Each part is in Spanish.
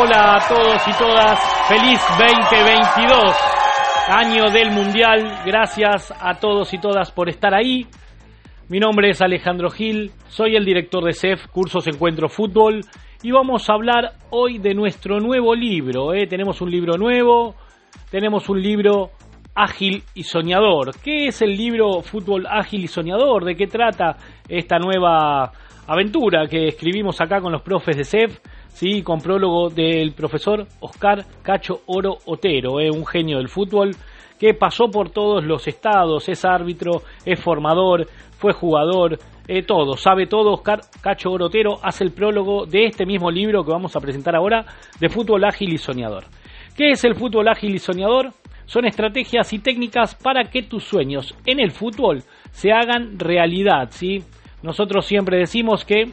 Hola a todos y todas, feliz 2022, año del Mundial, gracias a todos y todas por estar ahí. Mi nombre es Alejandro Gil, soy el director de CEF, Cursos Encuentro Fútbol, y vamos a hablar hoy de nuestro nuevo libro. ¿eh? Tenemos un libro nuevo, tenemos un libro ágil y soñador. ¿Qué es el libro Fútbol Ágil y Soñador? ¿De qué trata esta nueva aventura que escribimos acá con los profes de CEF? ¿Sí? con prólogo del profesor Oscar Cacho Oro Otero, ¿eh? un genio del fútbol que pasó por todos los estados, es árbitro, es formador, fue jugador, eh, todo, sabe todo. Oscar Cacho Oro Otero hace el prólogo de este mismo libro que vamos a presentar ahora, de fútbol ágil y soñador. ¿Qué es el fútbol ágil y soñador? Son estrategias y técnicas para que tus sueños en el fútbol se hagan realidad, ¿sí? Nosotros siempre decimos que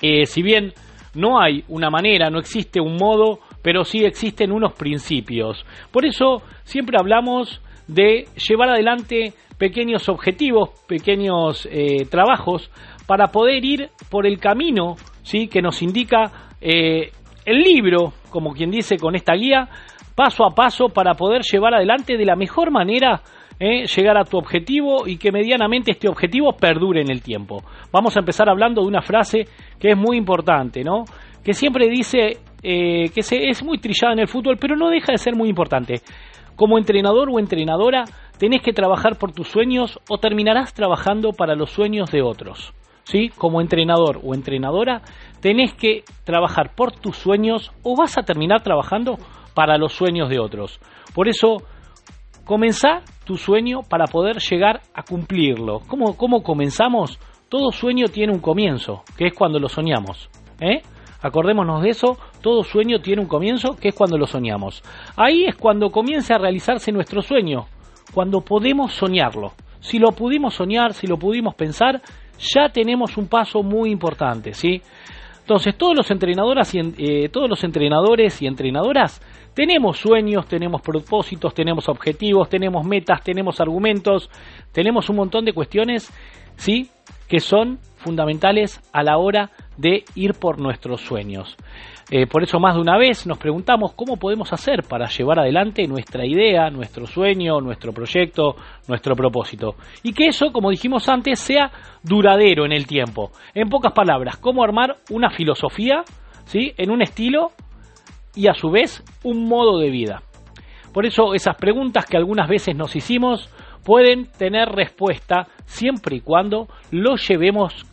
eh, si bien no hay una manera, no existe un modo, pero sí existen unos principios. Por eso siempre hablamos de llevar adelante pequeños objetivos, pequeños eh, trabajos para poder ir por el camino ¿sí? que nos indica eh, el libro, como quien dice con esta guía, paso a paso para poder llevar adelante de la mejor manera ¿eh? llegar a tu objetivo y que medianamente este objetivo perdure en el tiempo. Vamos a empezar hablando de una frase que es muy importante, ¿no? Que siempre dice eh, que se, es muy trillada en el fútbol, pero no deja de ser muy importante. Como entrenador o entrenadora, tenés que trabajar por tus sueños o terminarás trabajando para los sueños de otros. ¿Sí? Como entrenador o entrenadora, tenés que trabajar por tus sueños o vas a terminar trabajando para los sueños de otros. Por eso, comenzá tu sueño para poder llegar a cumplirlo. ¿Cómo, cómo comenzamos? Todo sueño tiene un comienzo, que es cuando lo soñamos. ¿eh? Acordémonos de eso, todo sueño tiene un comienzo, que es cuando lo soñamos. Ahí es cuando comienza a realizarse nuestro sueño, cuando podemos soñarlo. Si lo pudimos soñar, si lo pudimos pensar, ya tenemos un paso muy importante, ¿sí? Entonces, todos los entrenadores y, eh, todos los entrenadores y entrenadoras tenemos sueños, tenemos propósitos, tenemos objetivos, tenemos metas, tenemos argumentos, tenemos un montón de cuestiones, ¿sí? Que son fundamentales a la hora de ir por nuestros sueños. Eh, por eso más de una vez nos preguntamos cómo podemos hacer para llevar adelante nuestra idea, nuestro sueño, nuestro proyecto, nuestro propósito. Y que eso, como dijimos antes, sea duradero en el tiempo. En pocas palabras, cómo armar una filosofía, ¿sí? En un estilo y a su vez un modo de vida. Por eso esas preguntas que algunas veces nos hicimos pueden tener respuesta siempre y cuando lo llevemos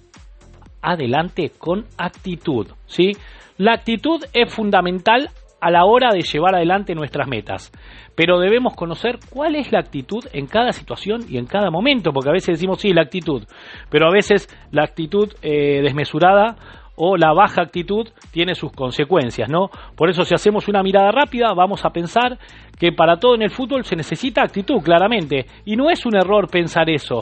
adelante con actitud, ¿sí? La actitud es fundamental a la hora de llevar adelante nuestras metas, pero debemos conocer cuál es la actitud en cada situación y en cada momento, porque a veces decimos sí, la actitud, pero a veces la actitud eh, desmesurada o la baja actitud tiene sus consecuencias, ¿no? Por eso si hacemos una mirada rápida vamos a pensar que para todo en el fútbol se necesita actitud, claramente, y no es un error pensar eso.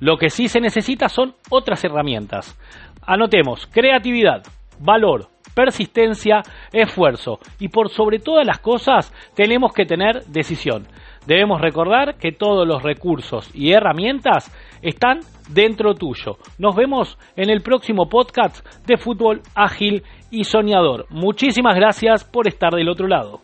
Lo que sí se necesita son otras herramientas. Anotemos, creatividad, valor, persistencia, esfuerzo y por sobre todas las cosas tenemos que tener decisión. Debemos recordar que todos los recursos y herramientas están dentro tuyo. Nos vemos en el próximo podcast de Fútbol Ágil y Soñador. Muchísimas gracias por estar del otro lado.